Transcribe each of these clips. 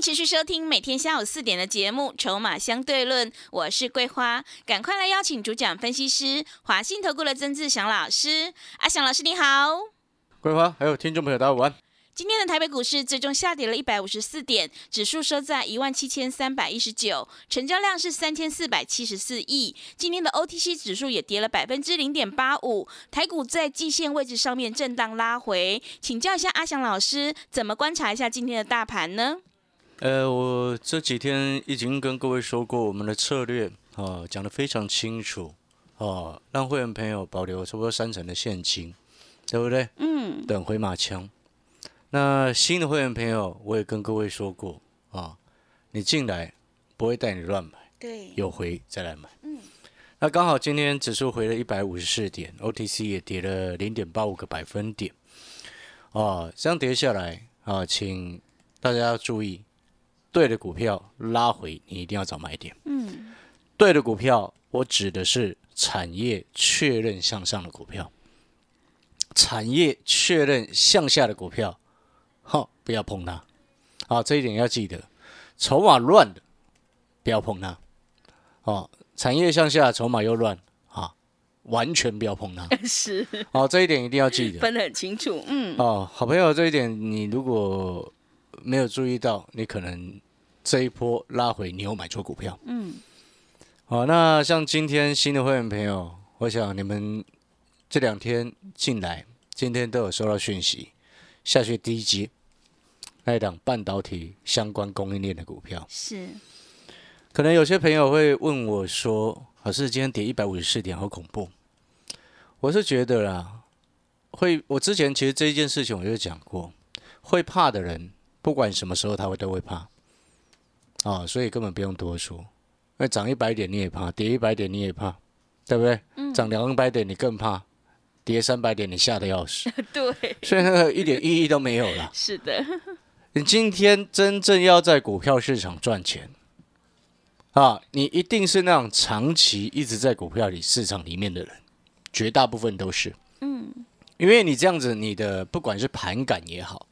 持续收听每天下午四点的节目《筹码相对论》，我是桂花，赶快来邀请主讲分析师华信投顾的曾志祥老师。阿祥老师你好，桂花还有听众朋友大家午安。今天的台北股市最终下跌了一百五十四点，指数收在一万七千三百一十九，成交量是三千四百七十四亿。今天的 OTC 指数也跌了百分之零点八五，台股在季线位置上面震荡拉回。请教一下阿祥老师，怎么观察一下今天的大盘呢？呃，我这几天已经跟各位说过我们的策略啊，讲得非常清楚啊，让会员朋友保留差不多三成的现金，对不对？嗯，等回马枪。那新的会员朋友，我也跟各位说过啊，你进来不会带你乱买，对，有回再来买。嗯，那刚好今天指数回了一百五十四点，OTC 也跌了零点八五个百分点。哦，这样跌下来啊，请大家要注意。对的股票拉回，你一定要找买点。嗯，对的股票，我指的是产业确认向上的股票，产业确认向下的股票，好，不要碰它。好，这一点要记得。筹码乱的，不要碰它。哦，产业向下，筹码又乱啊，完全不要碰它。是。好，这一点一定要记得，分得很清楚。嗯。哦，好朋友，这一点你如果。没有注意到，你可能这一波拉回，你有买错股票。嗯，好，那像今天新的会员朋友，我想你们这两天进来，今天都有收到讯息，下去第一集那一档半导体相关供应链的股票是。可能有些朋友会问我说：“老师，今天跌一百五十四点，好恐怖。”我是觉得啦，会，我之前其实这一件事情我就讲过，会怕的人。不管什么时候，他会都会怕，啊，所以根本不用多说。那涨一百点你也怕，跌一百点你也怕，对不对？涨两百点你更怕，跌三百点你吓得要死。对，所以那个一点意义都没有了。是的，你今天真正要在股票市场赚钱，啊，你一定是那种长期一直在股票里市场里面的人，绝大部分都是。嗯，因为你这样子，你的不管是盘感也好。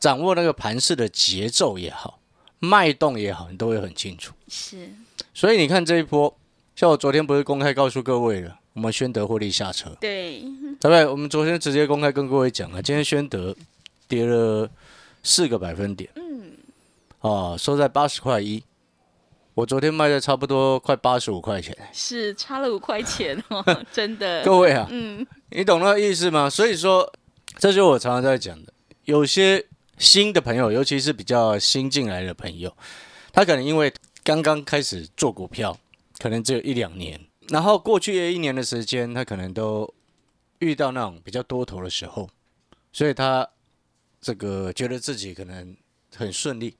掌握那个盘势的节奏也好，脉动也好，你都会很清楚。是，所以你看这一波，像我昨天不是公开告诉各位了，我们宣德获利下车，对，对不对？我们昨天直接公开跟各位讲了，今天宣德跌了四个百分点，嗯，哦，收在八十块一，我昨天卖的差不多快八十五块钱，是差了五块钱哦，真的。各位啊，嗯，你懂那个意思吗？所以说，这就是我常常在讲的，有些。新的朋友，尤其是比较新进来的朋友，他可能因为刚刚开始做股票，可能只有一两年，然后过去一年的时间，他可能都遇到那种比较多头的时候，所以他这个觉得自己可能很顺利。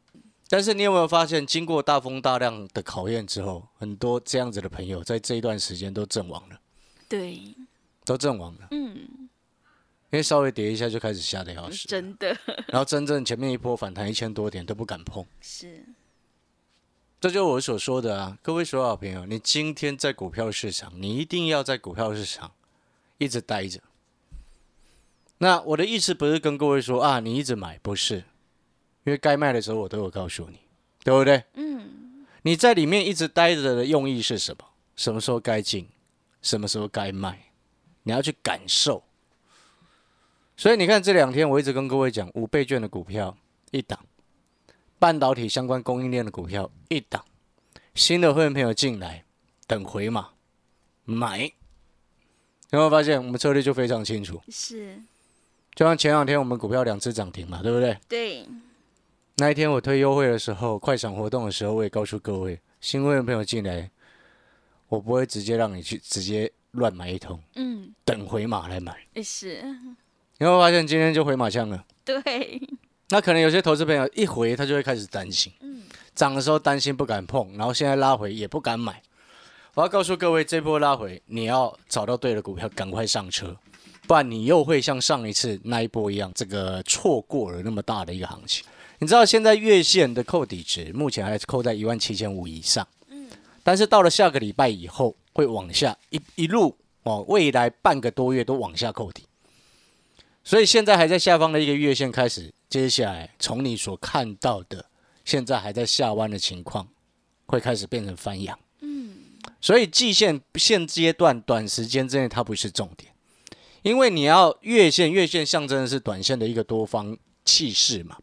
但是你有没有发现，经过大风大浪的考验之后，很多这样子的朋友在这一段时间都阵亡了。对，都阵亡了。嗯。因为稍微跌一下就开始吓得要死，真的。然后真正前面一波反弹一千多点都不敢碰，是。这就是我所说的啊，各位所有朋友，你今天在股票市场，你一定要在股票市场一直待着。那我的意思不是跟各位说啊，你一直买，不是，因为该卖的时候我都有告诉你，对不对？嗯。你在里面一直待着的用意是什么？什么时候该进，什么时候该卖，你要去感受。所以你看这两天我一直跟各位讲五倍券的股票一档，半导体相关供应链的股票一档，新的会员朋友进来等回码买，有没有发现我们策略就非常清楚？是，就像前两天我们股票两次涨停嘛，对不对？对。那一天我推优惠的时候，快闪活动的时候，我也告诉各位，新会员朋友进来，我不会直接让你去直接乱买一通，嗯，等回马来买。是。你会发现今天就回马枪了，对，那可能有些投资朋友一回他就会开始担心，嗯涨的时候担心不敢碰，然后现在拉回也不敢买。我要告诉各位，这波拉回你要找到对的股票，赶快上车，不然你又会像上一次那一波一样，这个错过了那么大的一个行情。你知道现在月线的扣底值目前还是扣在一万七千五以上，嗯但是到了下个礼拜以后会往下一一路哦，未来半个多月都往下扣底，所以现在还在下方的一个月线开始，接下来从你所看到的现在还在下弯的情况，会开始变成翻阳。所以季线现阶段短时间之内它不是重点，因为你要月线，月线象征的是短线的一个多方气势嘛。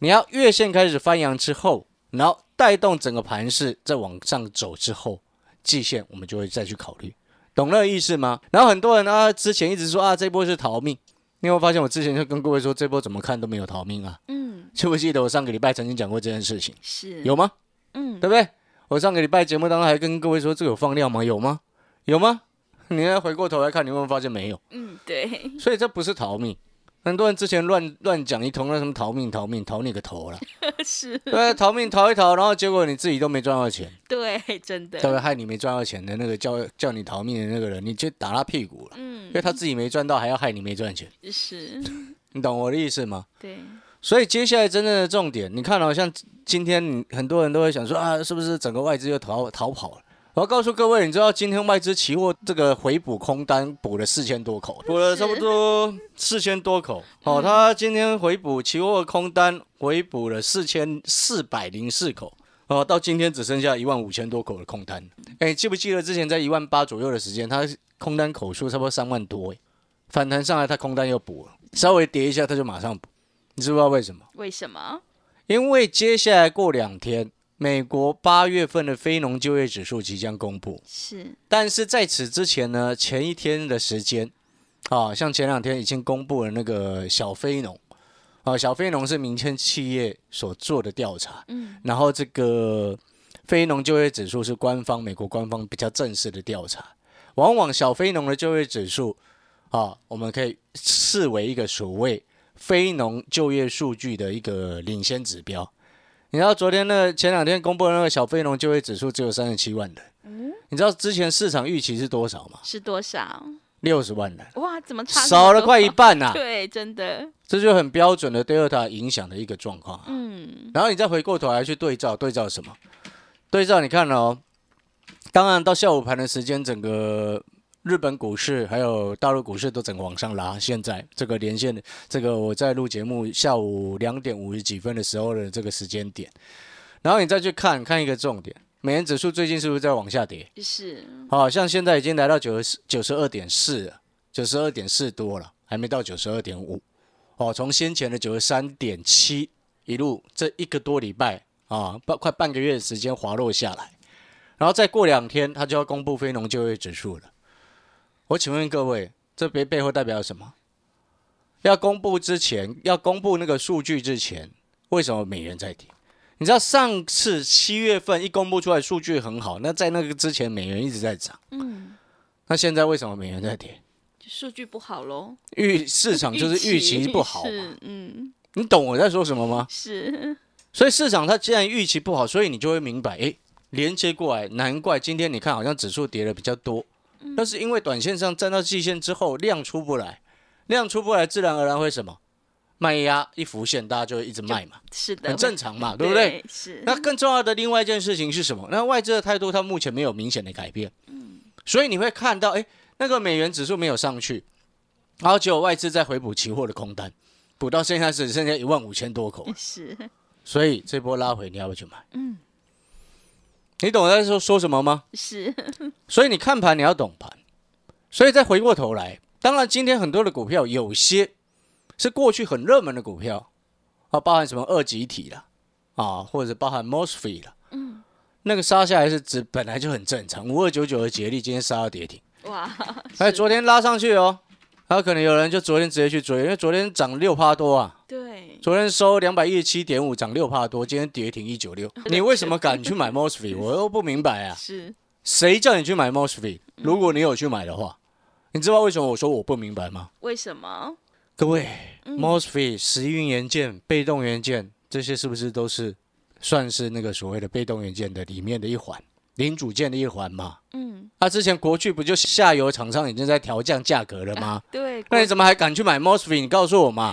你要月线开始翻扬之后，然后带动整个盘势再往上走之后，季线我们就会再去考虑，懂那个意思吗？然后很多人啊之前一直说啊这波是逃命，你有没有发现我之前就跟各位说这波怎么看都没有逃命啊？嗯，记不记得我上个礼拜曾经讲过这件事情？是有吗？嗯对不对？我上个礼拜节目当中还跟各位说这个有放量吗？有吗？有吗？你再回过头来看，你会不会发现没有？嗯对，所以这不是逃命。很多人之前乱乱讲一通，那什么逃命逃命逃你个头了，是，对，逃命逃一逃，然后结果你自己都没赚到钱，对，真的。对不对？害你没赚到钱的那个叫叫你逃命的那个人，你就打他屁股了，嗯。因为他自己没赚到，还要害你没赚钱，是，你懂我的意思吗？对，所以接下来真正的重点，你看好、像今天你很多人都会想说啊，是不是整个外资又逃逃跑了？我要告诉各位，你知道今天外资期货这个回补空单补了四千多口，补了差不多四千多口。哦，他今天回补期货空单回补了四千四百零四口。哦，到今天只剩下一万五千多口的空单。哎，记不记得之前在一万八左右的时间，它空单口数差不多三万多，哎，反弹上来它空单又补了，稍微跌一下它就马上补，你知不知道为什么？为什么？因为接下来过两天，美国八月份的非农就业指数即将公布，是，但是在此之前呢，前一天的时间，啊，像前两天已经公布了那个小非农，啊，小非农是民间企业所做的调查，嗯，然后这个非农就业指数是官方美国官方比较正式的调查，往往小非农的就业指数，啊，我们可以视为一个所谓非农就业数据的一个领先指标。你知道昨天那前两天公布的那个小非农就业指数只有三十七万人，你知道之前市场预期是多少吗？是多少？六十万人，哇，怎么少了快一半呐、对，真的，这就很标准的 Delta 影响的一个状况啊。嗯，然后你再回过头来去对照，对照什么？对照你看哦，当然到下午盘的时间，整个日本股市还有大陆股市都整个往上拉。现在这个连线，这个我在录节目下午两点五十几分的时候的这个时间点，然后你再去看看一个重点，美元指数最近是不是在往下跌？是，好、像现在已经来到九十九十二点四了，九十二点四多了，还没到九十二点五。哦，从先前的九十三点七一路这一个多礼拜啊，半快半个月的时间滑落下来，然后再过两天，它就要公布非农就业指数了。我请问各位，这背背后代表什么？要公布之前，要公布那个数据之前，为什么美元在跌？你知道上次七月份一公布出来数据很好，那在那个之前美元一直在涨，嗯，那现在为什么美元在跌？数据不好喽，预市场就是预期不好嘛，嗯，你懂我在说什么吗？是，所以市场它既然预期不好，所以你就会明白，诶，连接过来，难怪今天你看好像指数跌的比较多，那是因为短线上站到季线之后量出不来，量出不来，自然而然会什么？卖压一浮现，大家就会一直卖嘛，是的，很正常嘛，对不对？是，那更重要的另外一件事情是什么？那外资的态度，它目前没有明显的改变，嗯。所以你会看到，哎，那个美元指数没有上去，然后结果外资在回补期货的空单，补到现在只剩下一万五千多口，是，所以这波拉回你要不要去买？嗯，你懂我在说说什么吗？是，所以你看盘你要懂盘，所以再回过头来，当然今天很多的股票有些是过去很热门的股票啊，包含什么二级体啦，啊，或者包含 MOSFET 啦，嗯，那个杀下来是指本来就很正常，五二九九的捷力今天杀到跌停，哇，哎，是。昨天拉上去哦，还有可能有人就昨天直接去追，因为昨天涨六趴多啊，对，昨天收两百一十七点五，涨六帕多，今天跌停一九六。你为什么敢去买 MOSFET？我又不明白啊！是，谁叫你去买 MOSFET？如果你有去买的话，你知道为什么我说我不明白吗？为什么？各位，MOSFET、时运元件、被动元件，这些是不是都是算是那个所谓的被动元件的里面的一环，零组件的一环嘛？嗯，那、之前国巨不就下游厂商已经在调降价格了吗？对，那你怎么还敢去买 MOSFET？你告诉我嘛，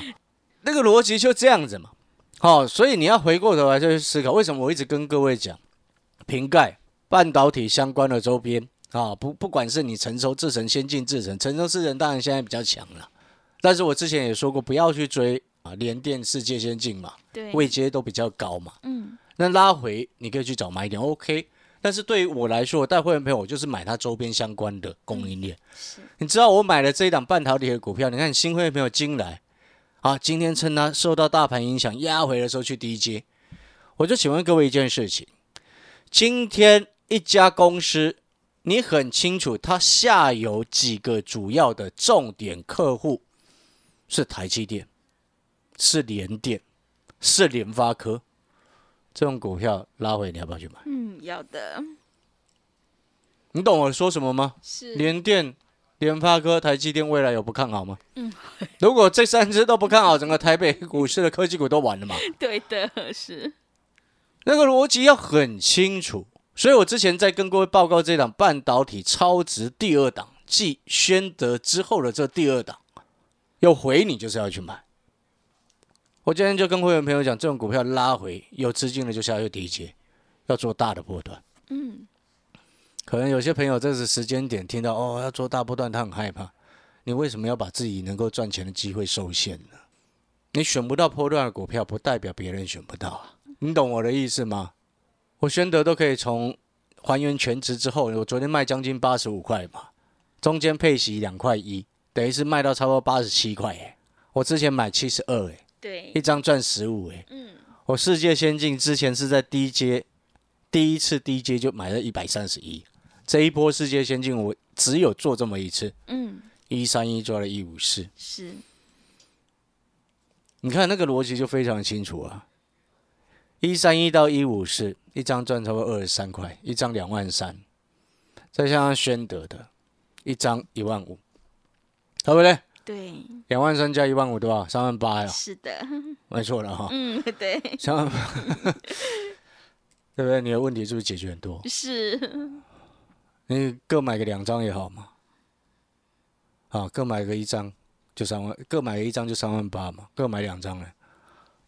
那个逻辑就这样子嘛。好、所以你要回过头来就去思考，为什么我一直跟各位讲，瓶盖、半导体相关的周边啊，不不管是你成熟制程、先进制程，成熟制程当然现在比较强了，但是我之前也说过，不要去追啊，联电、世界先进嘛，对，位阶都比较高嘛。嗯，那拉回你可以去找买点，OK。但是对于我来说，我带会员朋友，我就是买它周边相关的供应链。是，你知道我买了这一档半导体的股票，你看新会员朋友进来，啊，今天趁它受到大盘影响压回的时候去低接，我就请问各位一件事情：今天一家公司，你很清楚它下游几个主要的重点客户是台积电、是联电、是联发科，这种股票拉回，你要不要去买？嗯，要的，你懂我说什么吗？是，联电、联发科、台积电未来有不看好吗？嗯，如果这三只都不看好，整个台北股市的科技股都完了嘛？对的，是，那个逻辑要很清楚。所以我之前在跟各位报告这档半导体超值第二档，继宣德之后的这第二档，有回你就是要去买。我今天就跟会员朋友讲，这种股票拉回有资金的就下去低接，要做大的波段。嗯，可能有些朋友这是时间点听到哦要做大波段，他很害怕。你为什么要把自己能够赚钱的机会受限呢？你选不到波段的股票，不代表别人选不到啊。你懂我的意思吗？我宣德都可以从还原全值之后，我昨天卖将近八十五块嘛，中间配息两块一，等于是卖到差不多八十七块哎。我之前买七十二哎，对一，张赚十五哎。嗯，我世界先进之前是在低阶，第一次低阶就买了一百三十一，这一波世界先进我只有做这么一次，嗯，一三一做了一五四，是，你看那个逻辑就非常清楚啊。一三一到一五四，一张赚超过二十三块，一张两万三，再加上宣德的，一张一万五，对不对？对，两万三加一万五多少？三万八呀，是的，没错了哈，嗯，对，三万八，对不对？你的问题是不是解决很多？是，你各买个两张也好嘛，啊，各买个一张就三万，各买个一张就三万八嘛，各买两张呢，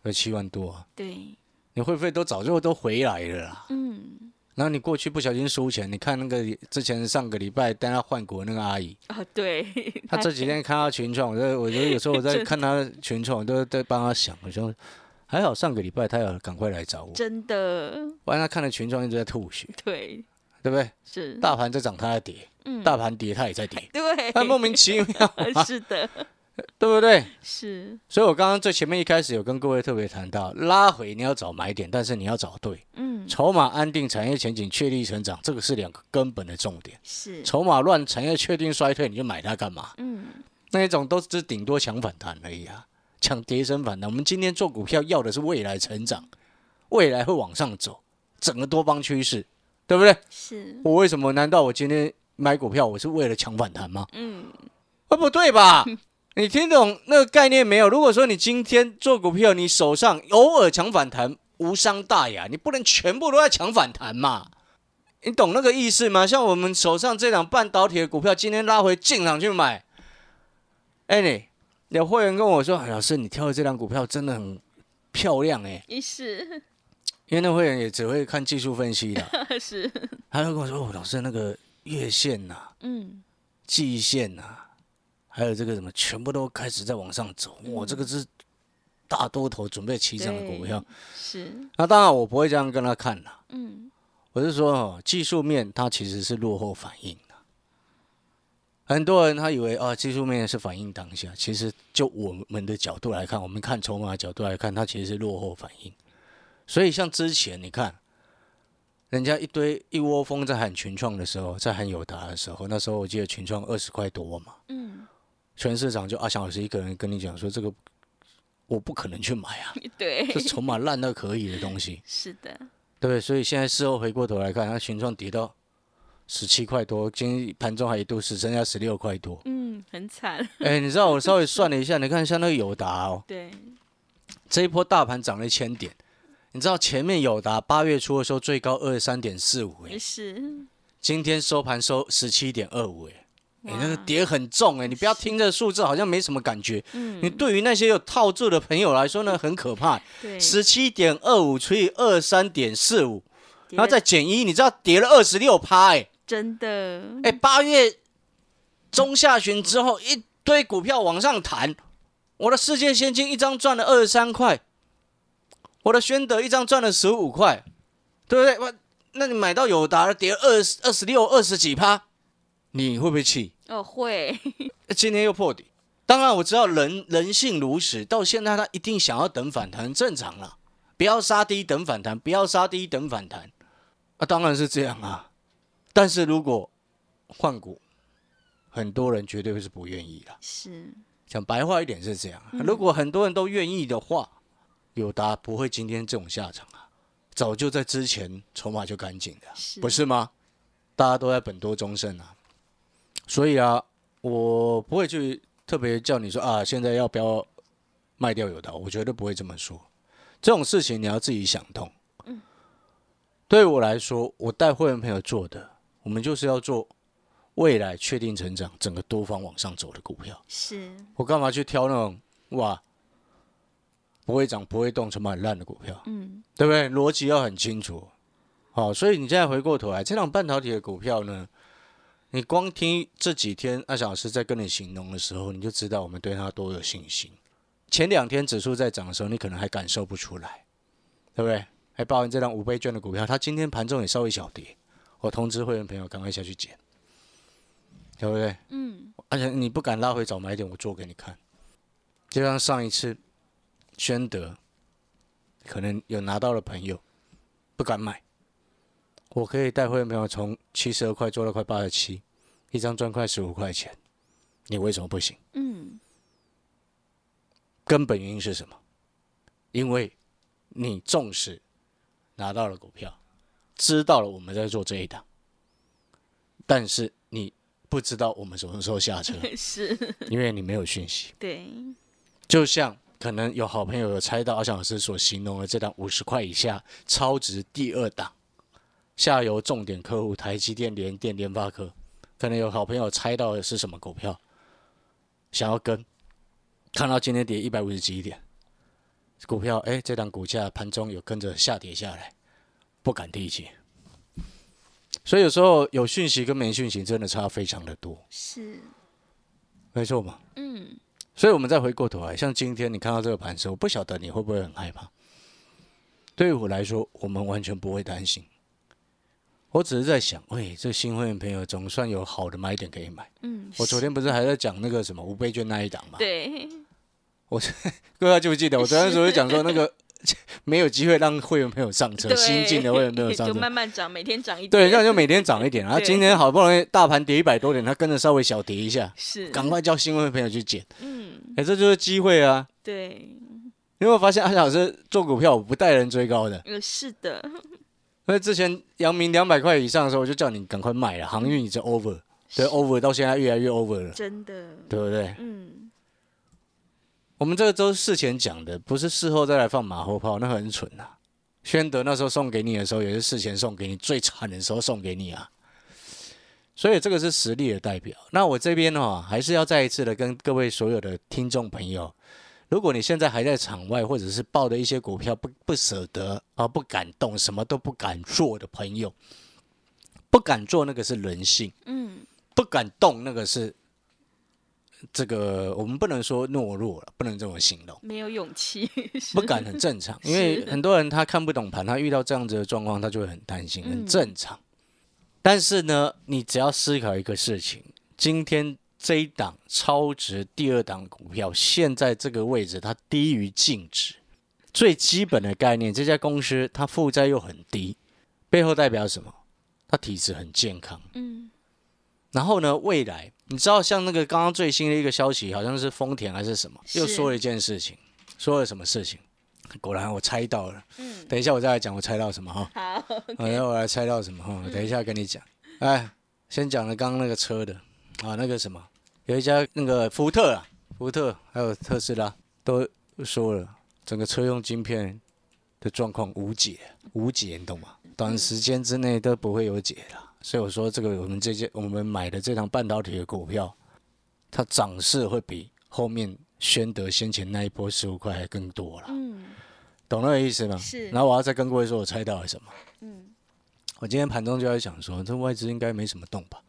有七万多、啊，对，你会不会都早就都回来了啦？嗯，然后你过去不小心输钱，你看那个之前上个礼拜带他换股的那个阿姨，啊，对，她这几天看她群创，我在我觉得有时候我在看她群创，我都在帮她想，我说还好上个礼拜她有赶快来找我，真的，不然她看了群创一直在吐血，对，对不对？是，大盘在涨，它在跌，嗯，大盘跌它也在跌，对，它莫名其妙，是的，对不对？是，所以我刚刚最前面一开始有跟各位特别谈到，拉回你要找买点，但是你要找对，嗯，筹码安定，产业前景确立成长，这个是两个根本的重点。是，筹码乱，产业确定衰退，你就买它干嘛？嗯，那一种都是顶多抢反弹而已啊，抢跌升反弹。我们今天做股票要的是未来成长，未来会往上走，整个多方趋势，对不对？是，我为什么？难道我今天买股票我是为了抢反弹吗？嗯，啊，不对吧？你听懂那个概念没有？如果说你今天做股票，你手上偶尔抢反弹无伤大雅，你不能全部都在抢反弹嘛？你懂那个意思吗？像我们手上这档半导体的股票，今天拉回进场去买，哎、你有会员跟我说，哎老师，你挑的这档股票真的很漂亮哎、因为那会员也只会看技术分析的，是，他就跟我说，哦，老师那个月线呐、嗯，季线呐、还有这个什么，全部都开始在往上走。哇，这个是大多头准备起涨的股票。是，那当然我不会这样跟他看啦，嗯，我是说哦，技术面它其实是落后反应的。很多人他以为啊，技术面是反映当下，其实就我们的角度来看，我们看筹码的角度来看，它其实是落后反应。所以像之前你看，人家一堆一窝蜂在喊群创的时候，在喊友达的时候，那时候我记得群创二十块多嘛，嗯，全市场就阿翔老师一个人跟你讲说，这个我不可能去买啊，对，这筹码烂到可以的东西，是的，对不对？所以现在事后回过头来看，它群创跌到十七块多，今天盘中还一度只剩下十六块多，嗯，很惨。哎，你知道我稍微算了一下，你看像那个友达哦，对，这一波大盘涨了一千点，你知道前面友达八月初的时候最高二十三点四五，哎，是，今天收盘收十七点二五，哎。你那个哇跌很重哎、你不要听这数字好像没什么感觉，嗯你对于那些有套住的朋友来说呢，很可怕。对，十七点二五除以二三点四五，然后再减一，你知道跌了二十六趴哎真的，哎，八月中下旬之后一堆股票往上弹，我的世界现金一张赚了二十三块，我的宣德一张赚了十五块，对不对？我那你买到友达跌二十二十六二十几趴，你会不会气？哦会，今天又破底。当然我知道人人性如此，到现在他一定想要等反弹，很正常啦。不要杀低等反弹，不要杀低等反弹，啊，当然是这样啊。但是如果换股，很多人绝对会是不愿意的。是，讲白话一点是这样，如果很多人都愿意的话，友达不会今天这种下场啊，早就在之前筹码就干净的，是不是吗？大家都在本多终胜啊，所以啊，我不会去特别叫你说啊，现在要不要卖掉友达，我绝对不会这么说。这种事情你要自己想通。对我来说，我带会员朋友做的，我们就是要做未来确定成长、整个多方往上走的股票。是，我干嘛去挑那种哇不会涨、不会动、筹码很烂的股票？嗯，对不对？逻辑要很清楚。好，所以你现在回过头来，这档半导体的股票呢，你光听这几天阿小老师在跟你形容的时候，你就知道我们对它多有信心。前两天指数在涨的时候，你可能还感受不出来，对不对？还包含这张五倍券的股票，它今天盘中也稍微小跌，我通知会员朋友赶快下去捡，对不对？嗯，而且你不敢拉回早买点，我做给你看。就像上一次，宣德可能有拿到的朋友不敢买，我可以带会员朋友从七十二块做到快八十七，一张赚快十五块钱，你为什么不行？嗯，根本原因是什么？因为你重视拿到了股票，知道了我们在做这一档，但是你不知道我们什么时候下车，是，因为你没有讯息。对，就像可能有好朋友有猜到阿翔老师所形容的这档五十块以下超值第二档下游重点客户台积电、联电、联发科，可能有好朋友猜到的是什么股票，想要跟，看到今天跌一百五十几点，股票哎，这档股价盘中有跟着下跌下来，不敢提起。所以有时候有讯息跟没讯息真的差非常的多，是，没错嘛。嗯，所以我们再回过头来，像今天你看到这个盘子，我不晓得你会不会很害怕。对于我来说，我们完全不会担心。我只是在想，喂，这新会员朋友总算有好的买点可以买。嗯，我昨天不是还在讲那个什么五倍券那一档吗？对，我 各位还记不记得？我昨天时候讲说那个 没有机会让会员朋友上车，新进的会员朋友上车就。慢慢涨，每天涨一点，对，这样就每天涨一点。然后今天好不容易大盘跌一百多点，他跟着稍微小跌一下，是，赶快叫新会员朋友去捡。嗯，哎，这就是机会啊！对，你有没有发现阿小老师做股票我不带人追高的？呃，是的，因为之前阳明两百块以上的时候，我就叫你赶快卖了，航运已经 over，对 over 到现在越来越 over 了，真的，对不对？嗯，我们这个都是事前讲的，不是事后再来放马后炮，那很蠢啊。宣德那时候送给你的时候，也是事前送给你，最惨的时候送给你啊。所以这个是实力的代表。那我这边呢、还是要再一次的跟各位所有的听众朋友，如果你现在还在场外，或者是抱的一些股票不不舍得啊，不敢动，什么都不敢做的朋友，不敢做那个是人性，嗯，不敢动那个是这个，我们不能说懦弱了，不能这么形容。没有勇气，不敢很正常，因为很多人他看不懂盘，他遇到这样子的状况，他就会很担心，很嗯正常。但是呢，你只要思考一个事情：今天这一档超值第二档股票，现在这个位置它低于净值，最基本的概念，这家公司它负债又很低，背后代表什么？它体质很健康。嗯，然后呢，未来你知道，像那个刚刚最新的一个消息，好像是丰田还是什么，又说了一件事情，说了什么事情？果然我猜到了。嗯，等一下我再来讲，我猜到什么哈？好，好，然后我来猜到什么哈？等一下跟你讲。哎，先讲了刚刚那个车的啊，那个什么有一家那个福特啊，福特还有特斯拉都说了，整个车用晶片的状况无解，无解，你懂吗？短时间之内都不会有解的。所以我说，这个我们这些我们买的这档半导体的股票，它涨势会比后面宣德先前那一波十五块还更多了。嗯，懂那个意思吗？是。然后我要再跟各位说，我猜到了什么？嗯，我今天盘中就在想说，这外资应该没什么动吧，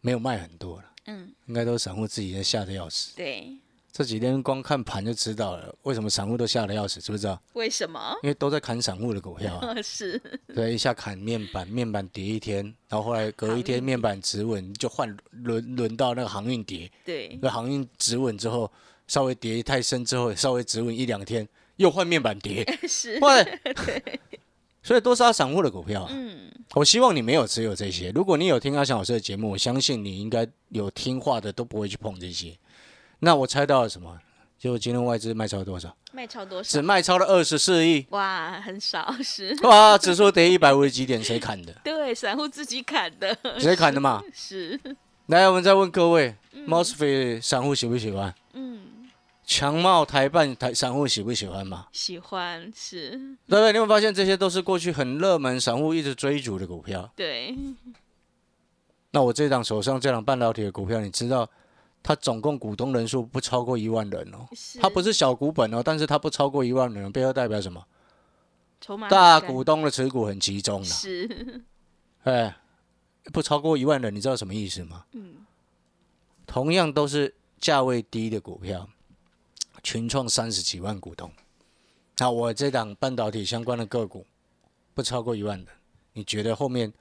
没有卖很多了，嗯，应该都是散户自己在吓得要死。对，这几天光看盘就知道了，为什么散户都吓得要死，知不知道？为什么？因为都在砍散户的股票、啊，是，对，一下砍面板，面板跌一天，然后后来隔一天面板止稳，就换轮轮到那个航运跌，对，那航运止稳之后，稍微跌太深之后，稍微止稳一两天，又换面板跌，是，哇！所以都是他散户的股票、啊。嗯，我希望你没有持有这些。如果你有听阿翔老师的节目，我相信你应该有听话的，都不会去碰这些。那我猜到了什么？结果今天外资卖超多少？卖超多少只少？卖超了二十四亿。哇，很少，是，哇，指数跌一百五十几点，谁砍的？对，散户自己砍的，谁砍的嘛？是，来，我们再问各位 m o s f e t 散户喜不喜欢？嗯，强茂台办台散户喜不喜欢嘛？喜欢，是，对不对？你有没有发现这些都是过去很热门、散户一直追逐的股票？对，那我这档手上这档半导体的股票，你知道它总共股东人数不超过一万人哦。是它不是小股本哦，但是它不超过一万人，背后代表什么？筹码大股东的持股很集中了。是，哎，不超过一万人，你知道什么意思吗？嗯，同样都是价位低的股票，群创三十几万股东，那我这档半导体相关的个股不超过一万的，你觉得后面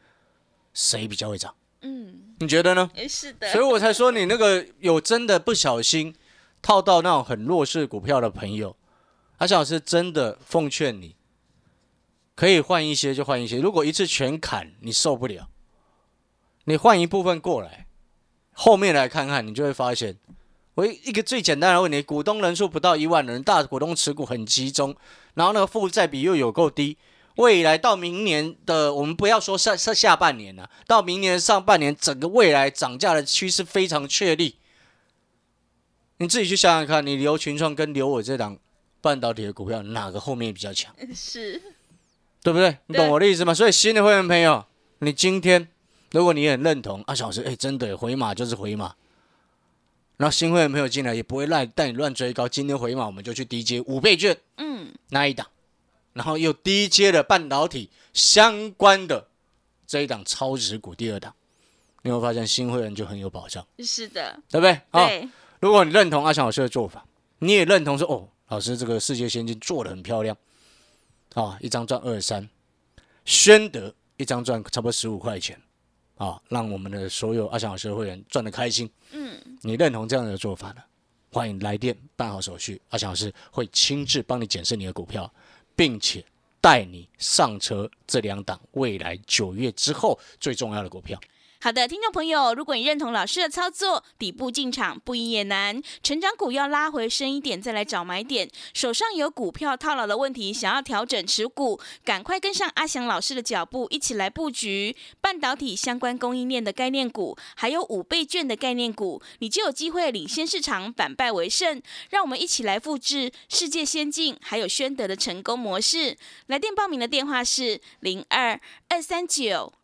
谁比较会涨？嗯，你觉得呢？是的，所以我才说你那个有真的不小心套到那种很弱势股票的朋友，阿翔老师真的奉劝你，可以换一些就换一些。如果一次全砍，你受不了，你换一部分过来，后面来看看，你就会发现，我一个最简单的问题：股东人数不到一万人，大股东持股很集中，然后那个负债比又有够低。未来到明年的，我们不要说下下下半年了、到明年上半年，整个未来涨价的趋势非常确立。你自己去想想看，你留群创跟留我这档半导体的股票，哪个后面比较强？是，对不对？你懂我的意思吗？所以新的会员朋友，你今天如果你很认同阿小石，哎，真的回马就是回马。然后新会员朋友进来也不会乱带你乱追高，今天回马我们就去低阶五倍券。嗯，那一档，然后又低阶的半导体相关的这一档超值股第二档，你会发现新会员就很有保障，是的，对不对？好，对，如果你认同阿强老师的做法，你也认同说哦，老师这个世界先进做的很漂亮啊，一张赚二三，宣德一张赚差不多十五块钱啊，让我们的所有阿翔老师的会员赚的开心。嗯，你认同这样的做法呢？欢迎来电办好手续，阿翔老师会亲自帮你检视你的股票，并且带你上车这两档未来九月之后最重要的股票。好的，听众朋友，如果你认同老师的操作，底部进场不易也难，成长股要拉回深一点再来找买点。手上有股票套牢的问题，想要调整持股，赶快跟上阿翔老师的脚步，一起来布局半导体相关供应链的概念股，还有五倍券的概念股，你就有机会领先市场，反败为胜。让我们一起来复制世界先进还有宣德的成功模式。来电报名的电话是零二二三九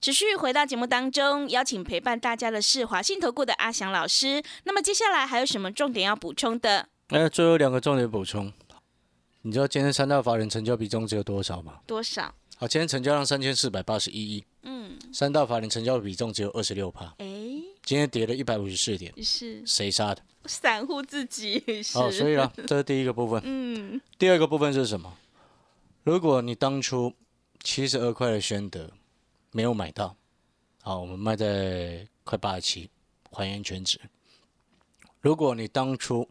持续回到节目当中，邀请陪伴大家的是华信投顾的阿翔老师。那么接下来还有什么重点要补充的？哎，最后两个重点补充，你知道今天三大法人成交比重只有多少吗？多少？好，今天成交量三千四百八十一亿，嗯，三大法人成交的比重只有二十六趴。诶，今天跌了一百五十四点，是谁杀的？散户自己是哦，所以呢，这是第一个部分。嗯第二个部分是什么？如果你当初七十二块的宣德没有买到，好，我们卖在快八十七，还原全值。如果你当初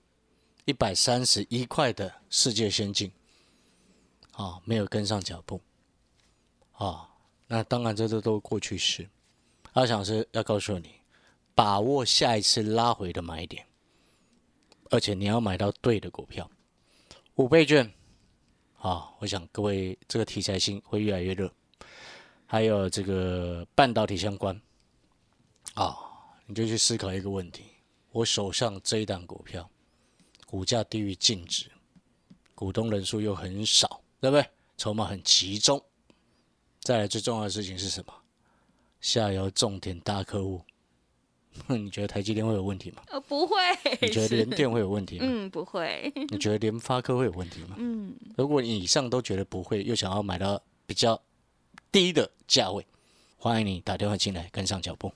一百三十一块的世界先进，啊，没有跟上脚步，啊，那当然这都都过去式。阿想是要告诉你，把握下一次拉回的买点，而且你要买到对的股票。五倍券，啊，我想各位这个题材性会越来越热，还有这个半导体相关，啊，你就去思考一个问题：我手上这一档股票，股价低于净值，股东人数又很少，对不对？筹码很集中。再来最重要的事情是什么？下游重点大客户，你觉得台积电会有问题吗？呃不会，你觉得是联电会有问题吗？嗯不会，你觉得联发科会有问题吗？嗯如果你以上都觉得不会，又想要买到比较低的价位，欢迎你打电话进来跟上脚步。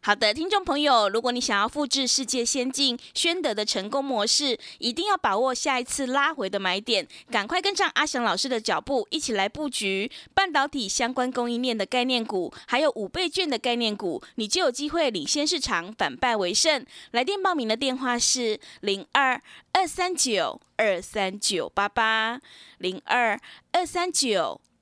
好的，听众朋友，如果你想要复制世界先进宣德的成功模式，一定要把握下一次拉回的买点，赶快跟上阿翔老师的脚步，一起来布局半导体相关供应链的概念股，还有五倍券的概念股，你就有机会领先市场，反败为胜。来电报名的电话是零二二三九二三九八八零二二三九。